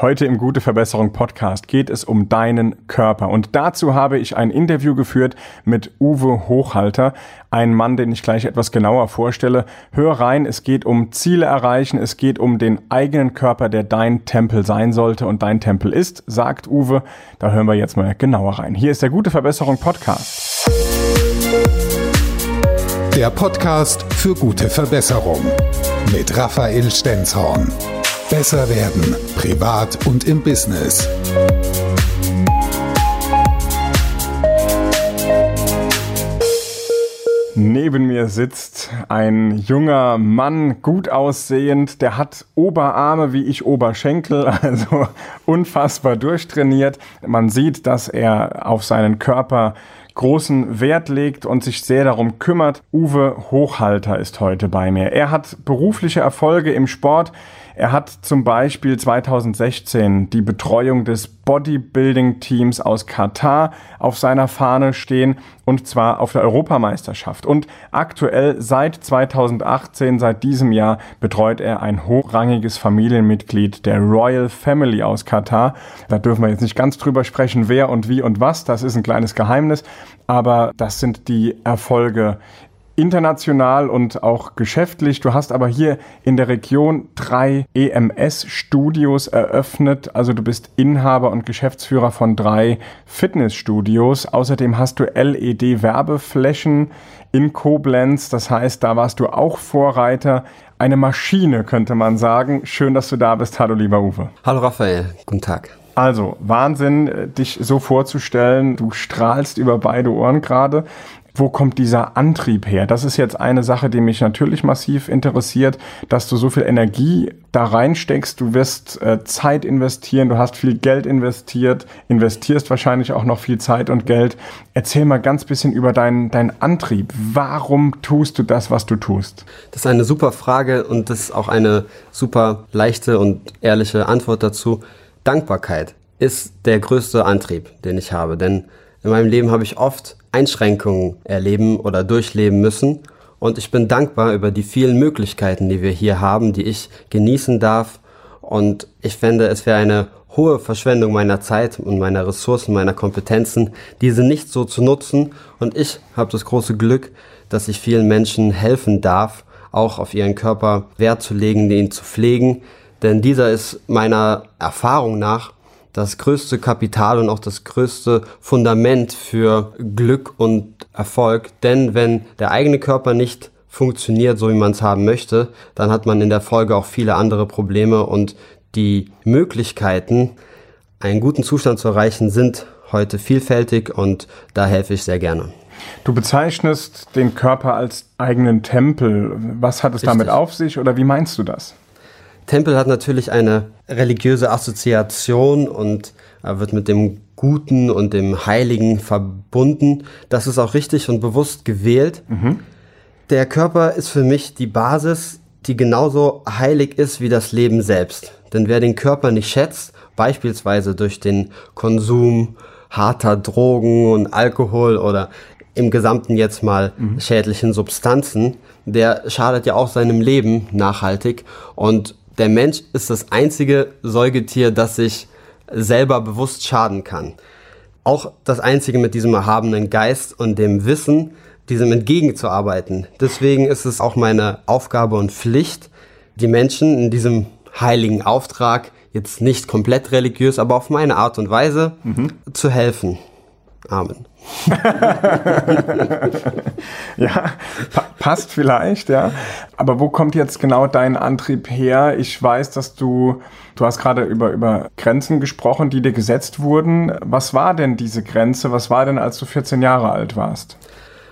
Heute im Gute Verbesserung Podcast geht es um deinen Körper. Und dazu habe ich ein Interview geführt mit Uwe Hochhalter, ein Mann, den ich gleich etwas genauer vorstelle. Hör rein, es geht um Ziele erreichen, es geht um den eigenen Körper, der dein Tempel sein sollte und dein Tempel ist, sagt Uwe. Da hören wir jetzt mal genauer rein. Hier ist der Gute Verbesserung Podcast. Der Podcast für gute Verbesserung mit Raphael Stenzhorn. Besser werden, privat und im Business. Neben mir sitzt ein junger Mann, gut aussehend, der hat Oberarme wie ich Oberschenkel, also unfassbar durchtrainiert. Man sieht, dass er auf seinen Körper großen Wert legt und sich sehr darum kümmert. Uwe Hochhalter ist heute bei mir. Er hat berufliche Erfolge im Sport. Er hat zum Beispiel 2016 die Betreuung des Bodybuilding-Teams aus Katar auf seiner Fahne stehen und zwar auf der Europameisterschaft. Und aktuell seit 2018, seit diesem Jahr, betreut er ein hochrangiges Familienmitglied der Royal Family aus Katar. Da dürfen wir jetzt nicht ganz drüber sprechen, wer und wie und was. Das ist ein kleines Geheimnis. Aber das sind die Erfolge international und auch geschäftlich. Du hast aber hier in der Region drei EMS-Studios eröffnet. Also du bist Inhaber und Geschäftsführer von drei Fitnessstudios. Außerdem hast du LED-Werbeflächen in Koblenz. Das heißt, da warst du auch Vorreiter. Eine Maschine, könnte man sagen. Schön, dass du da bist. Hallo, lieber Uwe. Hallo, Raphael. Guten Tag. Also, Wahnsinn, dich so vorzustellen. Du strahlst über beide Ohren gerade wo kommt dieser Antrieb her? Das ist jetzt eine Sache, die mich natürlich massiv interessiert, dass du so viel Energie da reinsteckst. Du wirst äh, Zeit investieren, du hast viel Geld investiert, investierst wahrscheinlich auch noch viel Zeit und Geld. Erzähl mal ganz bisschen über deinen, deinen Antrieb. Warum tust du das, was du tust? Das ist eine super Frage und das ist auch eine super leichte und ehrliche Antwort dazu. Dankbarkeit ist der größte Antrieb, den ich habe, denn in meinem Leben habe ich oft Einschränkungen erleben oder durchleben müssen. Und ich bin dankbar über die vielen Möglichkeiten, die wir hier haben, die ich genießen darf. Und ich fände, es wäre eine hohe Verschwendung meiner Zeit und meiner Ressourcen, meiner Kompetenzen, diese nicht so zu nutzen. Und ich habe das große Glück, dass ich vielen Menschen helfen darf, auch auf ihren Körper Wert zu legen, ihn zu pflegen. Denn dieser ist meiner Erfahrung nach das größte Kapital und auch das größte Fundament für Glück und Erfolg. Denn wenn der eigene Körper nicht funktioniert, so wie man es haben möchte, dann hat man in der Folge auch viele andere Probleme und die Möglichkeiten, einen guten Zustand zu erreichen, sind heute vielfältig und da helfe ich sehr gerne. Du bezeichnest den Körper als eigenen Tempel. Was hat es Richtig. damit auf sich oder wie meinst du das? Tempel hat natürlich eine religiöse Assoziation und wird mit dem Guten und dem Heiligen verbunden. Das ist auch richtig und bewusst gewählt. Mhm. Der Körper ist für mich die Basis, die genauso heilig ist wie das Leben selbst. Denn wer den Körper nicht schätzt, beispielsweise durch den Konsum harter Drogen und Alkohol oder im Gesamten jetzt mal mhm. schädlichen Substanzen, der schadet ja auch seinem Leben nachhaltig. Und der Mensch ist das einzige Säugetier, das sich selber bewusst schaden kann. Auch das einzige mit diesem erhabenen Geist und dem Wissen, diesem entgegenzuarbeiten. Deswegen ist es auch meine Aufgabe und Pflicht, die Menschen in diesem heiligen Auftrag, jetzt nicht komplett religiös, aber auf meine Art und Weise mhm. zu helfen. Amen. ja, pa passt vielleicht, ja. Aber wo kommt jetzt genau dein Antrieb her? Ich weiß, dass du, du hast gerade über, über Grenzen gesprochen, die dir gesetzt wurden. Was war denn diese Grenze? Was war denn, als du 14 Jahre alt warst?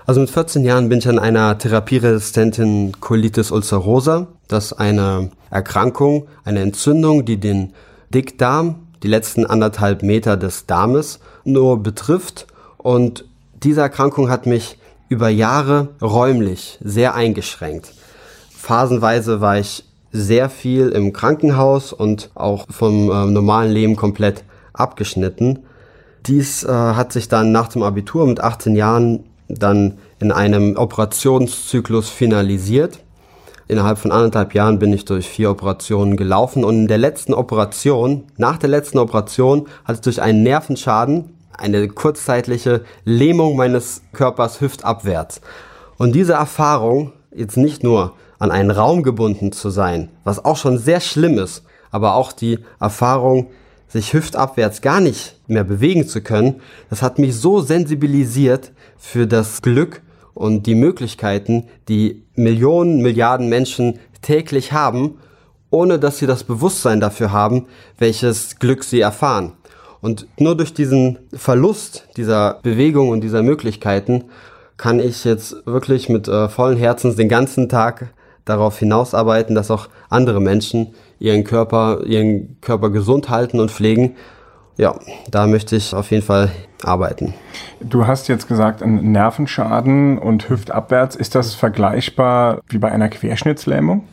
Also mit 14 Jahren bin ich an einer therapieresistenten Colitis ulcerosa. Das ist eine Erkrankung, eine Entzündung, die den Dickdarm, die letzten anderthalb Meter des Darmes nur betrifft und diese Erkrankung hat mich über Jahre räumlich sehr eingeschränkt. Phasenweise war ich sehr viel im Krankenhaus und auch vom äh, normalen Leben komplett abgeschnitten. Dies äh, hat sich dann nach dem Abitur mit 18 Jahren dann in einem Operationszyklus finalisiert. Innerhalb von anderthalb Jahren bin ich durch vier Operationen gelaufen und in der letzten Operation, nach der letzten Operation, hatte ich durch einen Nervenschaden eine kurzzeitliche Lähmung meines Körpers hüftabwärts. Und diese Erfahrung, jetzt nicht nur an einen Raum gebunden zu sein, was auch schon sehr schlimm ist, aber auch die Erfahrung, sich hüftabwärts gar nicht mehr bewegen zu können, das hat mich so sensibilisiert für das Glück und die Möglichkeiten, die Millionen, Milliarden Menschen täglich haben, ohne dass sie das Bewusstsein dafür haben, welches Glück sie erfahren. Und nur durch diesen Verlust dieser Bewegung und dieser Möglichkeiten kann ich jetzt wirklich mit äh, vollen Herzens den ganzen Tag darauf hinausarbeiten, dass auch andere Menschen ihren Körper, ihren Körper gesund halten und pflegen. Ja, da möchte ich auf jeden Fall arbeiten. Du hast jetzt gesagt, ein Nervenschaden und Hüftabwärts. Ist das vergleichbar wie bei einer Querschnittslähmung?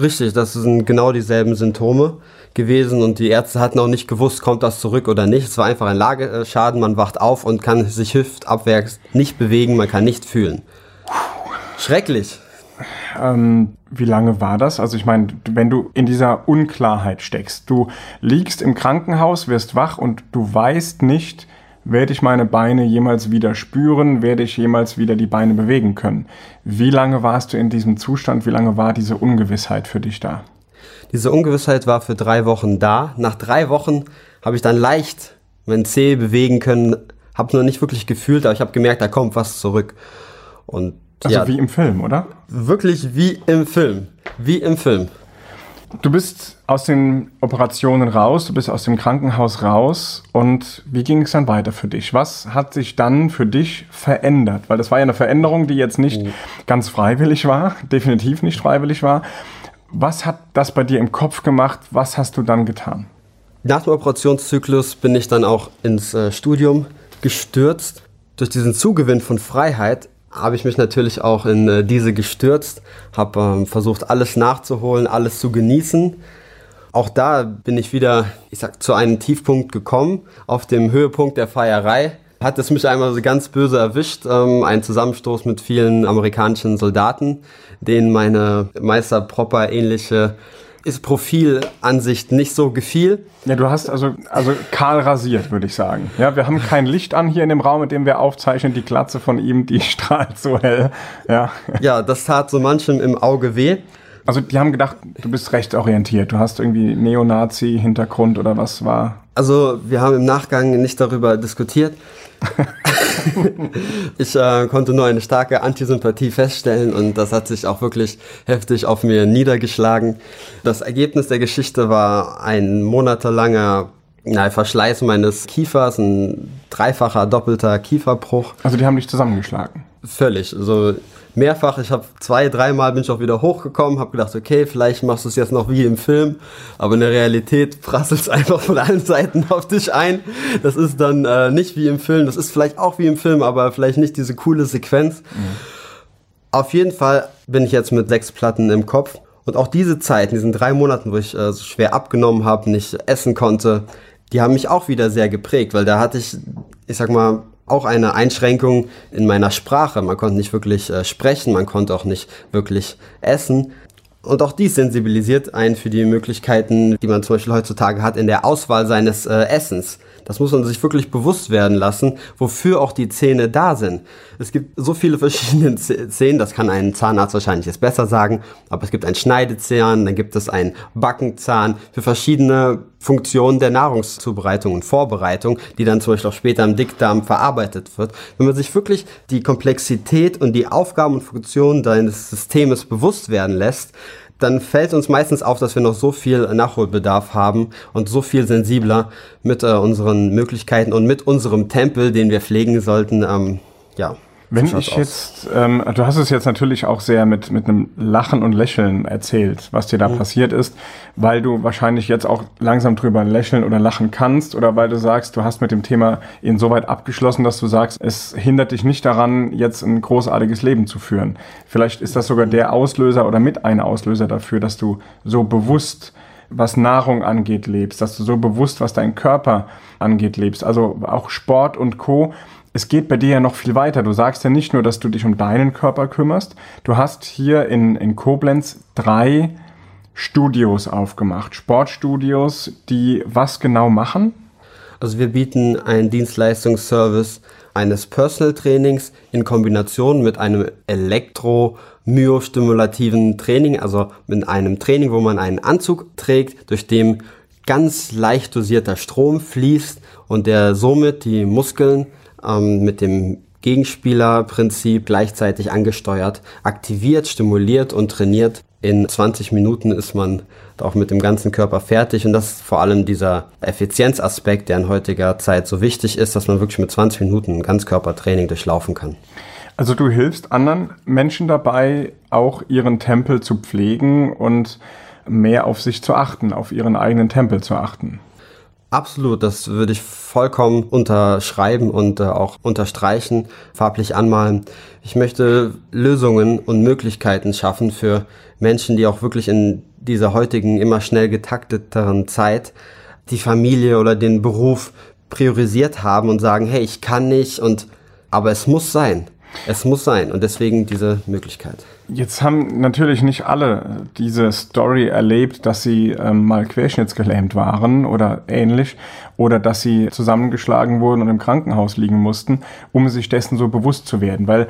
Richtig, das sind genau dieselben Symptome gewesen und die Ärzte hatten auch nicht gewusst, kommt das zurück oder nicht. Es war einfach ein Lageschaden, man wacht auf und kann sich hüftabwärts nicht bewegen, man kann nicht fühlen. Schrecklich. Ähm, wie lange war das? Also ich meine, wenn du in dieser Unklarheit steckst, du liegst im Krankenhaus, wirst wach und du weißt nicht, werde ich meine Beine jemals wieder spüren, werde ich jemals wieder die Beine bewegen können. Wie lange warst du in diesem Zustand? Wie lange war diese Ungewissheit für dich da? Diese Ungewissheit war für drei Wochen da. Nach drei Wochen habe ich dann leicht mein Zeh bewegen können, habe noch nicht wirklich gefühlt, aber ich habe gemerkt, da kommt was zurück. Und also ja, wie im Film, oder? Wirklich wie im Film. Wie im Film. Du bist aus den Operationen raus, du bist aus dem Krankenhaus raus und wie ging es dann weiter für dich? Was hat sich dann für dich verändert? Weil das war ja eine Veränderung, die jetzt nicht oh. ganz freiwillig war, definitiv nicht freiwillig war. Was hat das bei dir im Kopf gemacht? Was hast du dann getan? Nach dem Operationszyklus bin ich dann auch ins äh, Studium gestürzt. Durch diesen Zugewinn von Freiheit habe ich mich natürlich auch in äh, diese gestürzt, habe ähm, versucht, alles nachzuholen, alles zu genießen. Auch da bin ich wieder, ich sag, zu einem Tiefpunkt gekommen, auf dem Höhepunkt der Feierei. Hat es mich einmal so ganz böse erwischt, ähm, ein Zusammenstoß mit vielen amerikanischen Soldaten, denen meine Meister Propper ähnliche ist Profilansicht nicht so gefiel. Ja, du hast also, also kahl rasiert, würde ich sagen. Ja, wir haben kein Licht an hier in dem Raum, in dem wir aufzeichnen. Die Glatze von ihm, die strahlt so hell. Ja, ja das tat so manchem im Auge weh. Also die haben gedacht, du bist rechtsorientiert. Du hast irgendwie Neonazi-Hintergrund oder was war? Also wir haben im Nachgang nicht darüber diskutiert. ich äh, konnte nur eine starke Antisympathie feststellen und das hat sich auch wirklich heftig auf mir niedergeschlagen. Das Ergebnis der Geschichte war ein monatelanger na, Verschleiß meines Kiefers, ein dreifacher doppelter Kieferbruch. Also die haben dich zusammengeschlagen? Völlig. Also mehrfach. Ich habe zwei, dreimal bin ich auch wieder hochgekommen, habe gedacht, okay, vielleicht machst du es jetzt noch wie im Film, aber in der Realität prasselt es einfach von allen Seiten auf dich ein. Das ist dann äh, nicht wie im Film, das ist vielleicht auch wie im Film, aber vielleicht nicht diese coole Sequenz. Mhm. Auf jeden Fall bin ich jetzt mit sechs Platten im Kopf. Und auch diese Zeit, in diesen drei Monaten, wo ich äh, so schwer abgenommen habe, nicht essen konnte, die haben mich auch wieder sehr geprägt, weil da hatte ich, ich sag mal, auch eine Einschränkung in meiner Sprache. Man konnte nicht wirklich äh, sprechen, man konnte auch nicht wirklich essen. Und auch dies sensibilisiert einen für die Möglichkeiten, die man zum Beispiel heutzutage hat in der Auswahl seines äh, Essens. Das muss man sich wirklich bewusst werden lassen, wofür auch die Zähne da sind. Es gibt so viele verschiedene Zähne, das kann ein Zahnarzt wahrscheinlich jetzt besser sagen, aber es gibt einen Schneidezahn, dann gibt es einen Backenzahn für verschiedene Funktionen der Nahrungszubereitung und Vorbereitung, die dann zum Beispiel auch später im Dickdarm verarbeitet wird. Wenn man sich wirklich die Komplexität und die Aufgaben und Funktionen deines Systems bewusst werden lässt, dann fällt uns meistens auf, dass wir noch so viel Nachholbedarf haben und so viel sensibler mit äh, unseren Möglichkeiten und mit unserem Tempel, den wir pflegen sollten, ähm, ja, wenn ich jetzt, ähm, du hast es jetzt natürlich auch sehr mit, mit einem Lachen und Lächeln erzählt, was dir da mhm. passiert ist, weil du wahrscheinlich jetzt auch langsam drüber lächeln oder lachen kannst oder weil du sagst, du hast mit dem Thema insoweit abgeschlossen, dass du sagst, es hindert dich nicht daran, jetzt ein großartiges Leben zu führen. Vielleicht ist das sogar der Auslöser oder mit ein Auslöser dafür, dass du so bewusst was Nahrung angeht, lebst, dass du so bewusst, was dein Körper angeht, lebst. Also auch Sport und Co es geht bei dir ja noch viel weiter. Du sagst ja nicht nur, dass du dich um deinen Körper kümmerst. Du hast hier in, in Koblenz drei Studios aufgemacht, Sportstudios, die was genau machen? Also wir bieten einen Dienstleistungsservice eines Personal Trainings in Kombination mit einem elektromyostimulativen Training, also mit einem Training, wo man einen Anzug trägt, durch dem ganz leicht dosierter Strom fließt und der somit die Muskeln ähm, mit dem Gegenspielerprinzip gleichzeitig angesteuert, aktiviert, stimuliert und trainiert in 20 Minuten ist man auch mit dem ganzen Körper fertig und das ist vor allem dieser Effizienzaspekt, der in heutiger Zeit so wichtig ist, dass man wirklich mit 20 Minuten ein Ganzkörpertraining durchlaufen kann. Also du hilfst anderen Menschen dabei, auch ihren Tempel zu pflegen und mehr auf sich zu achten, auf ihren eigenen Tempel zu achten. Absolut, das würde ich vollkommen unterschreiben und äh, auch unterstreichen, farblich anmalen. Ich möchte Lösungen und Möglichkeiten schaffen für Menschen, die auch wirklich in dieser heutigen immer schnell getakteteren Zeit die Familie oder den Beruf priorisiert haben und sagen, hey, ich kann nicht und aber es muss sein. Es muss sein und deswegen diese Möglichkeit. Jetzt haben natürlich nicht alle diese Story erlebt, dass sie ähm, mal querschnittsgelähmt waren oder ähnlich oder dass sie zusammengeschlagen wurden und im Krankenhaus liegen mussten, um sich dessen so bewusst zu werden, weil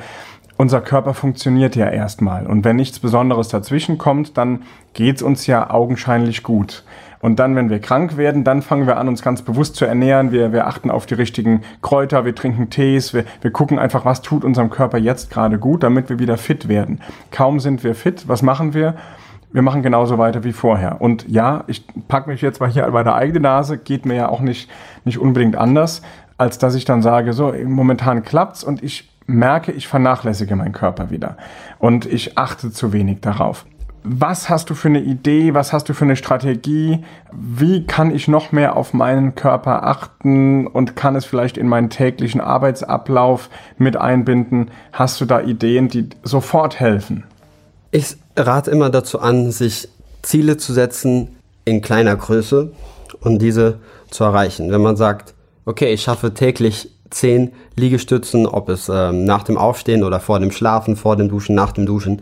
unser Körper funktioniert ja erstmal und wenn nichts Besonderes dazwischen kommt, dann geht's uns ja augenscheinlich gut. Und dann, wenn wir krank werden, dann fangen wir an, uns ganz bewusst zu ernähren. Wir, wir achten auf die richtigen Kräuter, wir trinken Tees, wir, wir gucken einfach, was tut unserem Körper jetzt gerade gut, damit wir wieder fit werden. Kaum sind wir fit, was machen wir? wir machen genauso weiter wie vorher. Und ja, ich packe mich jetzt mal hier bei der eigenen Nase, geht mir ja auch nicht, nicht unbedingt anders, als dass ich dann sage, so, momentan klappt's und ich merke, ich vernachlässige meinen Körper wieder. Und ich achte zu wenig darauf. Was hast du für eine Idee? Was hast du für eine Strategie? Wie kann ich noch mehr auf meinen Körper achten und kann es vielleicht in meinen täglichen Arbeitsablauf mit einbinden? Hast du da Ideen, die sofort helfen? Ich rate immer dazu an, sich Ziele zu setzen in kleiner Größe und diese zu erreichen. Wenn man sagt, okay, ich schaffe täglich zehn Liegestützen, ob es ähm, nach dem Aufstehen oder vor dem Schlafen, vor dem Duschen, nach dem Duschen,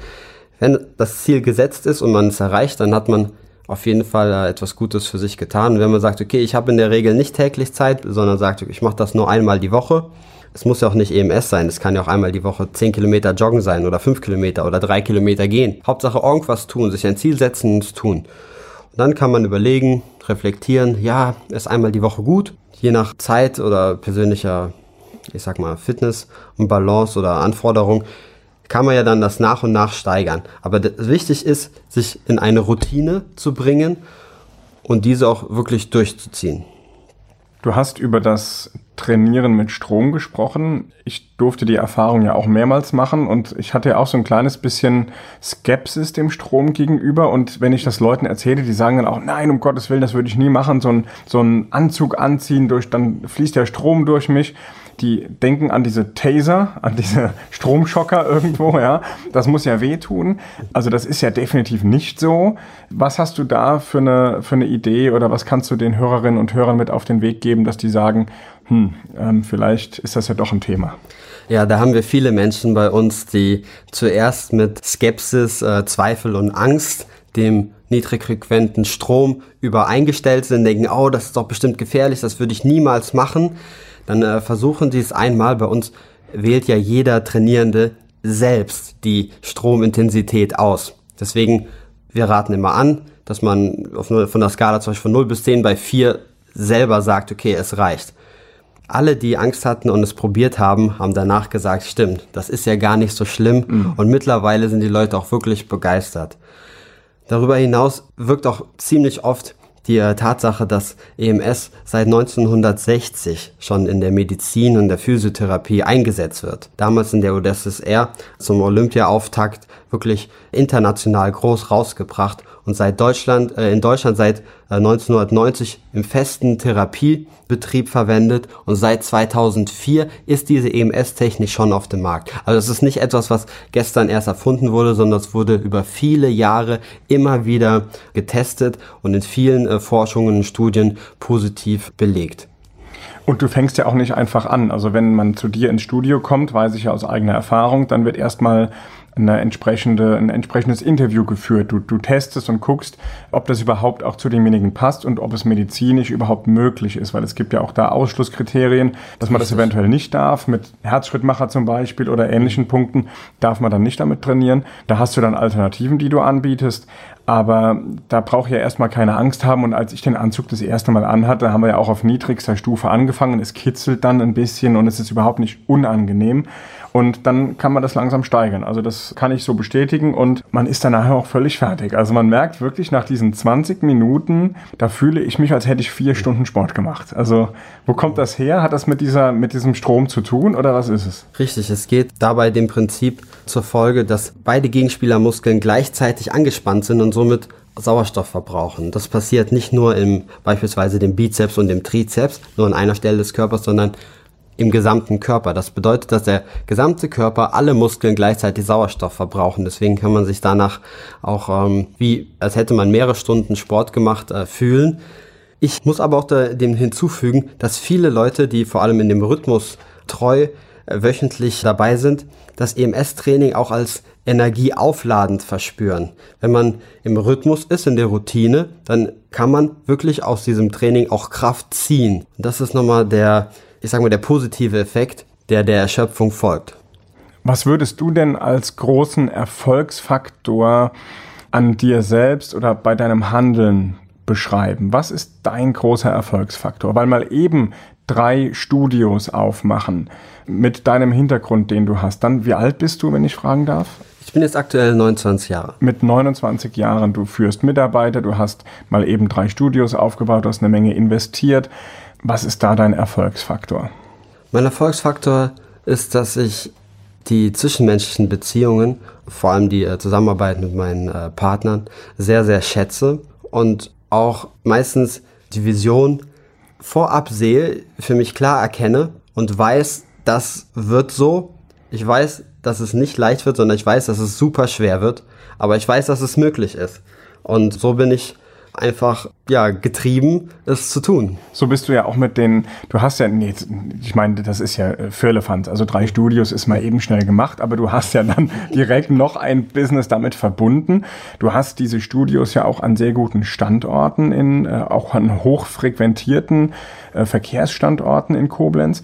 wenn das Ziel gesetzt ist und man es erreicht, dann hat man auf jeden Fall äh, etwas Gutes für sich getan. Wenn man sagt, okay, ich habe in der Regel nicht täglich Zeit, sondern sagt, ich mache das nur einmal die Woche. Es muss ja auch nicht EMS sein, es kann ja auch einmal die Woche 10 Kilometer joggen sein oder 5 Kilometer oder 3 Kilometer gehen. Hauptsache irgendwas tun, sich ein Ziel setzen und es tun. Und dann kann man überlegen, reflektieren, ja, ist einmal die Woche gut. Je nach Zeit oder persönlicher, ich sag mal, Fitness und Balance oder Anforderung kann man ja dann das nach und nach steigern. Aber wichtig ist, sich in eine Routine zu bringen und diese auch wirklich durchzuziehen. Du hast über das Trainieren mit Strom gesprochen. Ich durfte die Erfahrung ja auch mehrmals machen und ich hatte ja auch so ein kleines bisschen Skepsis dem Strom gegenüber. Und wenn ich das Leuten erzähle, die sagen dann auch, nein, um Gottes Willen, das würde ich nie machen, so ein, so ein Anzug anziehen, durch, dann fließt der Strom durch mich die denken an diese Taser, an diese Stromschocker irgendwo, ja. Das muss ja wehtun. Also das ist ja definitiv nicht so. Was hast du da für eine, für eine Idee oder was kannst du den Hörerinnen und Hörern mit auf den Weg geben, dass die sagen, hm, ähm, vielleicht ist das ja doch ein Thema? Ja, da haben wir viele Menschen bei uns, die zuerst mit Skepsis, äh, Zweifel und Angst dem niedrigfrequenten Strom übereingestellt sind, denken, oh, das ist doch bestimmt gefährlich, das würde ich niemals machen dann äh, versuchen Sie es einmal. Bei uns wählt ja jeder Trainierende selbst die Stromintensität aus. Deswegen, wir raten immer an, dass man auf, von der Skala zum Beispiel von 0 bis 10 bei 4 selber sagt, okay, es reicht. Alle, die Angst hatten und es probiert haben, haben danach gesagt, stimmt, das ist ja gar nicht so schlimm. Mhm. Und mittlerweile sind die Leute auch wirklich begeistert. Darüber hinaus wirkt auch ziemlich oft die äh, Tatsache, dass EMS seit 1960 schon in der Medizin und der Physiotherapie eingesetzt wird. Damals in der UdSSR zum Olympiaauftakt wirklich international groß rausgebracht und seit Deutschland, äh, in Deutschland seit äh, 1990 im festen Therapiebetrieb verwendet und seit 2004 ist diese EMS-Technik schon auf dem Markt. Also es ist nicht etwas, was gestern erst erfunden wurde, sondern es wurde über viele Jahre immer wieder getestet und in vielen äh, Forschungen und Studien positiv belegt. Und du fängst ja auch nicht einfach an. Also wenn man zu dir ins Studio kommt, weiß ich ja aus eigener Erfahrung, dann wird erstmal eine entsprechende, ein entsprechendes Interview geführt. Du, du testest und guckst, ob das überhaupt auch zu demjenigen passt und ob es medizinisch überhaupt möglich ist, weil es gibt ja auch da Ausschlusskriterien, dass man das eventuell nicht darf. Mit Herzschrittmacher zum Beispiel oder ähnlichen Punkten darf man dann nicht damit trainieren. Da hast du dann Alternativen, die du anbietest. Aber da brauche ich ja erstmal keine Angst haben. Und als ich den Anzug das erste Mal anhatte, haben wir ja auch auf niedrigster Stufe angefangen. Es kitzelt dann ein bisschen und es ist überhaupt nicht unangenehm. Und dann kann man das langsam steigern. Also das kann ich so bestätigen und man ist dann nachher auch völlig fertig. Also man merkt wirklich nach diesen 20 Minuten, da fühle ich mich, als hätte ich vier Stunden Sport gemacht. Also wo kommt das her? Hat das mit, dieser, mit diesem Strom zu tun oder was ist es? Richtig, es geht dabei dem Prinzip zur Folge, dass beide Gegenspielermuskeln gleichzeitig angespannt sind und somit Sauerstoff verbrauchen. Das passiert nicht nur im beispielsweise dem Bizeps und dem Trizeps, nur an einer Stelle des Körpers, sondern im gesamten Körper. Das bedeutet, dass der gesamte Körper, alle Muskeln gleichzeitig Sauerstoff verbrauchen. Deswegen kann man sich danach auch ähm, wie, als hätte man mehrere Stunden Sport gemacht, äh, fühlen. Ich muss aber auch da, dem hinzufügen, dass viele Leute, die vor allem in dem Rhythmus treu äh, wöchentlich dabei sind, das EMS-Training auch als energieaufladend verspüren. Wenn man im Rhythmus ist, in der Routine, dann kann man wirklich aus diesem Training auch Kraft ziehen. Und das ist nochmal der ich sage mal, der positive Effekt, der der Erschöpfung folgt. Was würdest du denn als großen Erfolgsfaktor an dir selbst oder bei deinem Handeln beschreiben? Was ist dein großer Erfolgsfaktor? Weil mal eben drei Studios aufmachen mit deinem Hintergrund, den du hast. Dann, wie alt bist du, wenn ich fragen darf? Ich bin jetzt aktuell 29 Jahre. Mit 29 Jahren, du führst Mitarbeiter, du hast mal eben drei Studios aufgebaut, du hast eine Menge investiert. Was ist da dein Erfolgsfaktor? Mein Erfolgsfaktor ist, dass ich die zwischenmenschlichen Beziehungen, vor allem die äh, Zusammenarbeit mit meinen äh, Partnern, sehr, sehr schätze und auch meistens die Vision vorab sehe, für mich klar erkenne und weiß, das wird so. Ich weiß, dass es nicht leicht wird, sondern ich weiß, dass es super schwer wird, aber ich weiß, dass es möglich ist. Und so bin ich einfach ja getrieben, es zu tun. So bist du ja auch mit den, du hast ja, nee, ich meine, das ist ja äh, Firlefanz, also drei Studios ist mal eben schnell gemacht, aber du hast ja dann direkt noch ein Business damit verbunden. Du hast diese Studios ja auch an sehr guten Standorten, in, äh, auch an hochfrequentierten äh, Verkehrsstandorten in Koblenz.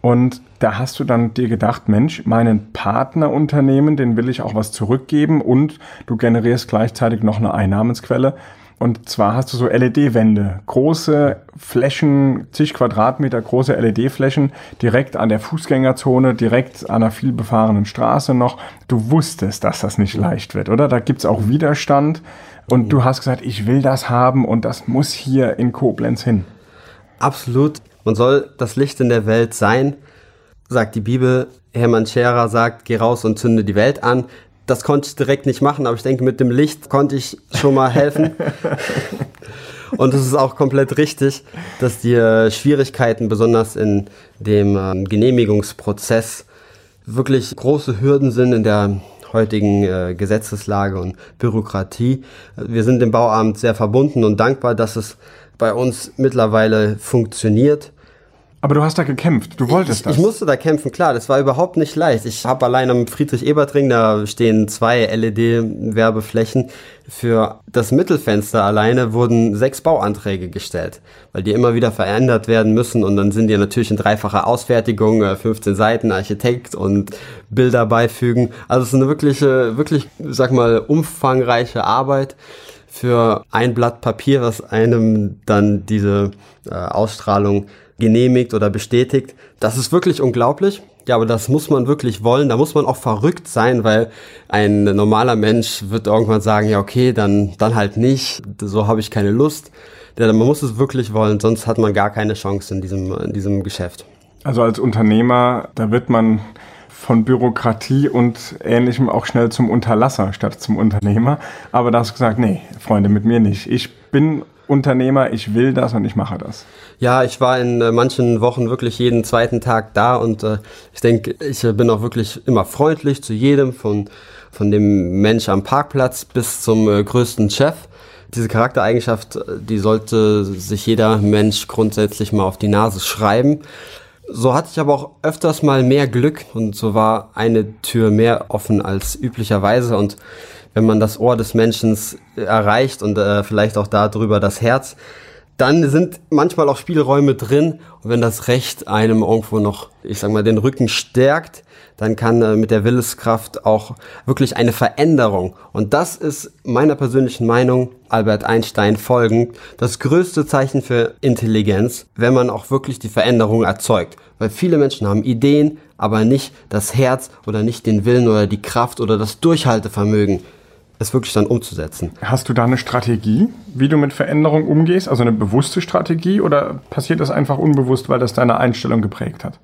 Und da hast du dann dir gedacht, Mensch, meinen Partnerunternehmen, den will ich auch was zurückgeben und du generierst gleichzeitig noch eine Einnahmensquelle. Und zwar hast du so LED-Wände, große Flächen, zig Quadratmeter große LED-Flächen, direkt an der Fußgängerzone, direkt an einer vielbefahrenen Straße noch. Du wusstest, dass das nicht leicht wird, oder? Da gibt's auch Widerstand. Und du hast gesagt, ich will das haben und das muss hier in Koblenz hin. Absolut. Man soll das Licht in der Welt sein, sagt die Bibel. Hermann Scherer sagt, geh raus und zünde die Welt an. Das konnte ich direkt nicht machen, aber ich denke, mit dem Licht konnte ich schon mal helfen. Und es ist auch komplett richtig, dass die äh, Schwierigkeiten, besonders in dem ähm, Genehmigungsprozess, wirklich große Hürden sind in der heutigen äh, Gesetzeslage und Bürokratie. Wir sind dem Bauamt sehr verbunden und dankbar, dass es bei uns mittlerweile funktioniert. Aber du hast da gekämpft, du wolltest ich, das. Ich musste da kämpfen, klar, das war überhaupt nicht leicht. Ich habe allein am Friedrich-Ebert-Ring, da stehen zwei LED-Werbeflächen. Für das Mittelfenster alleine wurden sechs Bauanträge gestellt, weil die immer wieder verändert werden müssen und dann sind die natürlich in dreifacher Ausfertigung, 15 äh, Seiten, Architekt und Bilder beifügen. Also es ist eine wirkliche, wirklich, sag mal, umfangreiche Arbeit für ein Blatt Papier, was einem dann diese äh, Ausstrahlung genehmigt oder bestätigt. Das ist wirklich unglaublich. Ja, aber das muss man wirklich wollen. Da muss man auch verrückt sein, weil ein normaler Mensch wird irgendwann sagen, ja, okay, dann, dann halt nicht. So habe ich keine Lust. Ja, man muss es wirklich wollen, sonst hat man gar keine Chance in diesem, in diesem Geschäft. Also als Unternehmer, da wird man von Bürokratie und Ähnlichem auch schnell zum Unterlasser statt zum Unternehmer. Aber da hast du gesagt, nee, Freunde, mit mir nicht. Ich bin Unternehmer, ich will das und ich mache das. Ja, ich war in äh, manchen Wochen wirklich jeden zweiten Tag da und äh, ich denke, ich äh, bin auch wirklich immer freundlich zu jedem, von, von dem Mensch am Parkplatz bis zum äh, größten Chef. Diese Charaktereigenschaft, die sollte sich jeder Mensch grundsätzlich mal auf die Nase schreiben. So hatte ich aber auch öfters mal mehr Glück und so war eine Tür mehr offen als üblicherweise und wenn man das Ohr des Menschen erreicht und äh, vielleicht auch darüber das Herz, dann sind manchmal auch Spielräume drin und wenn das Recht einem irgendwo noch, ich sag mal, den Rücken stärkt, dann kann äh, mit der Willenskraft auch wirklich eine Veränderung. Und das ist meiner persönlichen Meinung, Albert Einstein folgend, das größte Zeichen für Intelligenz, wenn man auch wirklich die Veränderung erzeugt. Weil viele Menschen haben Ideen, aber nicht das Herz oder nicht den Willen oder die Kraft oder das Durchhaltevermögen es wirklich dann umzusetzen. Hast du da eine Strategie, wie du mit Veränderung umgehst? Also eine bewusste Strategie oder passiert das einfach unbewusst, weil das deine Einstellung geprägt hat?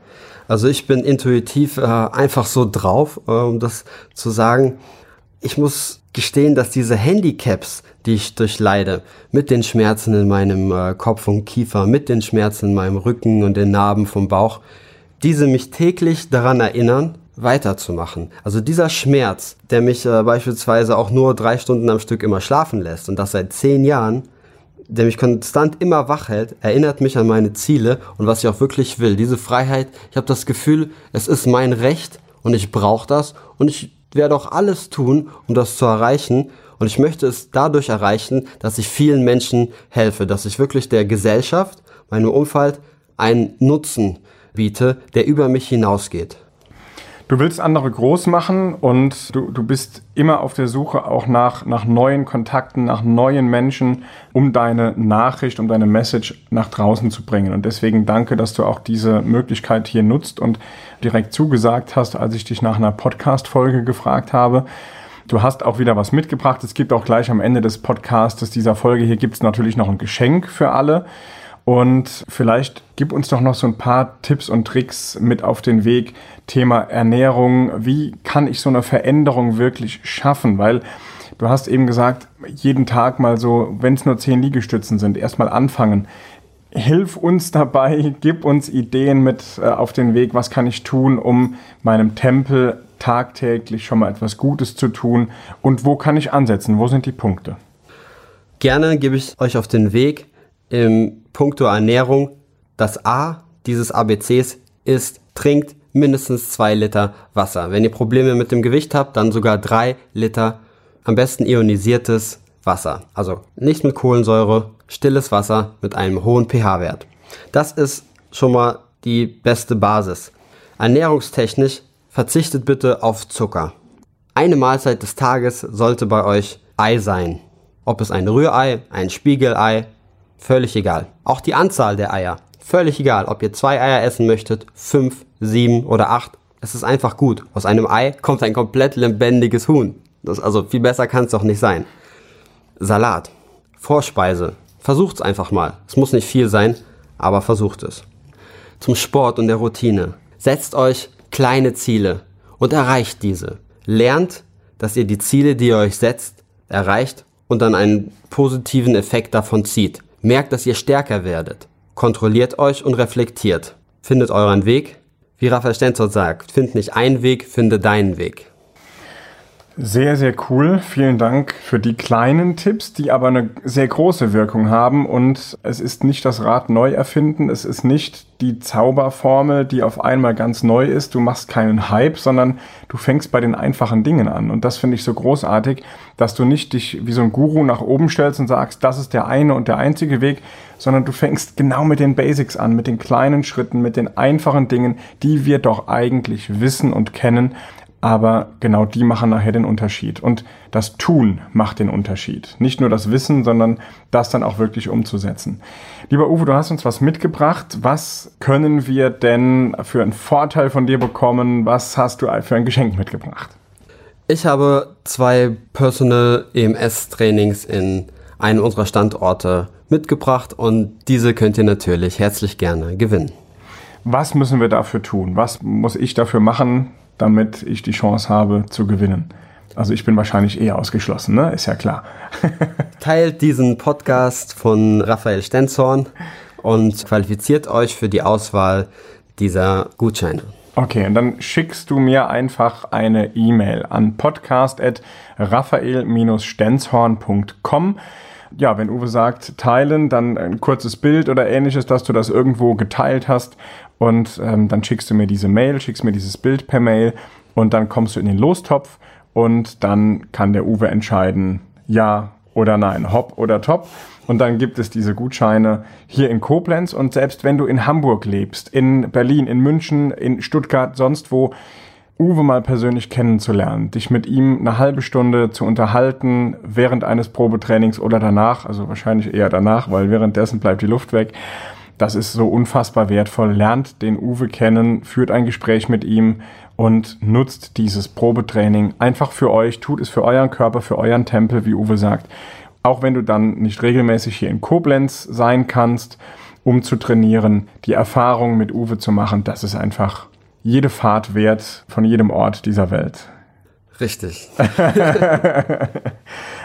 Also ich bin intuitiv äh, einfach so drauf, äh, um das zu sagen. Ich muss gestehen, dass diese Handicaps, die ich durchleide, mit den Schmerzen in meinem äh, Kopf und Kiefer, mit den Schmerzen in meinem Rücken und den Narben vom Bauch, diese mich täglich daran erinnern, weiterzumachen. Also dieser Schmerz, der mich äh, beispielsweise auch nur drei Stunden am Stück immer schlafen lässt und das seit zehn Jahren, der mich konstant immer wach hält, erinnert mich an meine Ziele und was ich auch wirklich will. Diese Freiheit, ich habe das Gefühl, es ist mein Recht und ich brauche das und ich werde auch alles tun, um das zu erreichen. Und ich möchte es dadurch erreichen, dass ich vielen Menschen helfe, dass ich wirklich der Gesellschaft, meinem Umfeld, einen Nutzen biete, der über mich hinausgeht. Du willst andere groß machen und du, du bist immer auf der Suche auch nach, nach neuen Kontakten, nach neuen Menschen, um deine Nachricht, um deine Message nach draußen zu bringen. Und deswegen danke, dass du auch diese Möglichkeit hier nutzt und direkt zugesagt hast, als ich dich nach einer Podcast-Folge gefragt habe. Du hast auch wieder was mitgebracht. Es gibt auch gleich am Ende des Podcasts dieser Folge hier gibt es natürlich noch ein Geschenk für alle. Und vielleicht gib uns doch noch so ein paar Tipps und Tricks mit auf den Weg. Thema Ernährung. Wie kann ich so eine Veränderung wirklich schaffen? Weil du hast eben gesagt, jeden Tag mal so, wenn es nur zehn Liegestützen sind, erstmal anfangen. Hilf uns dabei, gib uns Ideen mit äh, auf den Weg. Was kann ich tun, um meinem Tempel tagtäglich schon mal etwas Gutes zu tun? Und wo kann ich ansetzen? Wo sind die Punkte? Gerne gebe ich euch auf den Weg im Punkto Ernährung. Das A dieses ABCs ist, trinkt mindestens zwei Liter Wasser. Wenn ihr Probleme mit dem Gewicht habt, dann sogar drei Liter, am besten ionisiertes Wasser. Also nicht mit Kohlensäure, stilles Wasser mit einem hohen pH-Wert. Das ist schon mal die beste Basis. Ernährungstechnisch verzichtet bitte auf Zucker. Eine Mahlzeit des Tages sollte bei euch Ei sein. Ob es ein Rührei, ein Spiegelei, Völlig egal. Auch die Anzahl der Eier. Völlig egal, ob ihr zwei Eier essen möchtet, fünf, sieben oder acht. Es ist einfach gut. Aus einem Ei kommt ein komplett lebendiges Huhn. Das, also viel besser kann es doch nicht sein. Salat. Vorspeise. Versucht's einfach mal. Es muss nicht viel sein, aber versucht es. Zum Sport und der Routine. Setzt euch kleine Ziele und erreicht diese. Lernt, dass ihr die Ziele, die ihr euch setzt, erreicht und dann einen positiven Effekt davon zieht. Merkt, dass ihr stärker werdet. Kontrolliert euch und reflektiert. Findet euren Weg. Wie Raphael Stenzott sagt, find nicht einen Weg, finde deinen Weg. Sehr, sehr cool. Vielen Dank für die kleinen Tipps, die aber eine sehr große Wirkung haben. Und es ist nicht das Rad neu erfinden. Es ist nicht die Zauberformel, die auf einmal ganz neu ist. Du machst keinen Hype, sondern du fängst bei den einfachen Dingen an. Und das finde ich so großartig, dass du nicht dich wie so ein Guru nach oben stellst und sagst, das ist der eine und der einzige Weg, sondern du fängst genau mit den Basics an, mit den kleinen Schritten, mit den einfachen Dingen, die wir doch eigentlich wissen und kennen aber genau die machen nachher den Unterschied. Und das Tun macht den Unterschied. Nicht nur das Wissen, sondern das dann auch wirklich umzusetzen. Lieber Uwe, du hast uns was mitgebracht. Was können wir denn für einen Vorteil von dir bekommen? Was hast du für ein Geschenk mitgebracht? Ich habe zwei Personal EMS Trainings in einem unserer Standorte mitgebracht und diese könnt ihr natürlich herzlich gerne gewinnen. Was müssen wir dafür tun? Was muss ich dafür machen, damit ich die Chance habe zu gewinnen. Also ich bin wahrscheinlich eher ausgeschlossen, ne? Ist ja klar. Teilt diesen Podcast von Raphael Stenzhorn und qualifiziert euch für die Auswahl dieser Gutscheine. Okay, und dann schickst du mir einfach eine E-Mail an podcast.raphael-stenzhorn.com ja, wenn Uwe sagt, teilen, dann ein kurzes Bild oder ähnliches, dass du das irgendwo geteilt hast und ähm, dann schickst du mir diese Mail, schickst mir dieses Bild per Mail und dann kommst du in den Lostopf und dann kann der Uwe entscheiden, ja oder nein, hopp oder top. Und dann gibt es diese Gutscheine hier in Koblenz und selbst wenn du in Hamburg lebst, in Berlin, in München, in Stuttgart, sonst wo, Uwe mal persönlich kennenzulernen, dich mit ihm eine halbe Stunde zu unterhalten während eines Probetrainings oder danach, also wahrscheinlich eher danach, weil währenddessen bleibt die Luft weg. Das ist so unfassbar wertvoll. Lernt den Uwe kennen, führt ein Gespräch mit ihm und nutzt dieses Probetraining einfach für euch, tut es für euren Körper, für euren Tempel, wie Uwe sagt. Auch wenn du dann nicht regelmäßig hier in Koblenz sein kannst, um zu trainieren, die Erfahrung mit Uwe zu machen, das ist einfach jede Fahrt wert von jedem Ort dieser Welt. Richtig.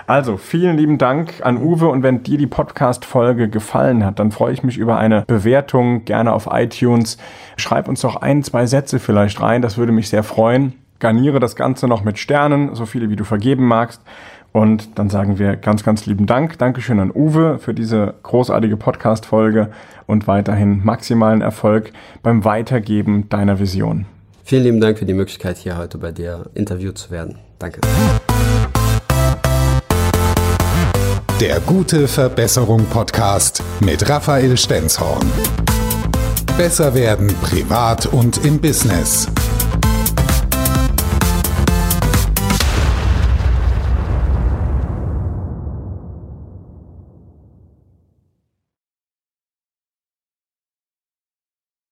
also, vielen lieben Dank an Uwe und wenn dir die Podcast-Folge gefallen hat, dann freue ich mich über eine Bewertung, gerne auf iTunes. Schreib uns doch ein, zwei Sätze vielleicht rein, das würde mich sehr freuen. Garniere das Ganze noch mit Sternen, so viele wie du vergeben magst. Und dann sagen wir ganz, ganz lieben Dank. Dankeschön an Uwe für diese großartige Podcast-Folge und weiterhin maximalen Erfolg beim Weitergeben deiner Vision. Vielen lieben Dank für die Möglichkeit, hier heute bei dir interviewt zu werden. Danke. Der gute Verbesserung Podcast mit Raphael Stenzhorn. Besser werden privat und im Business.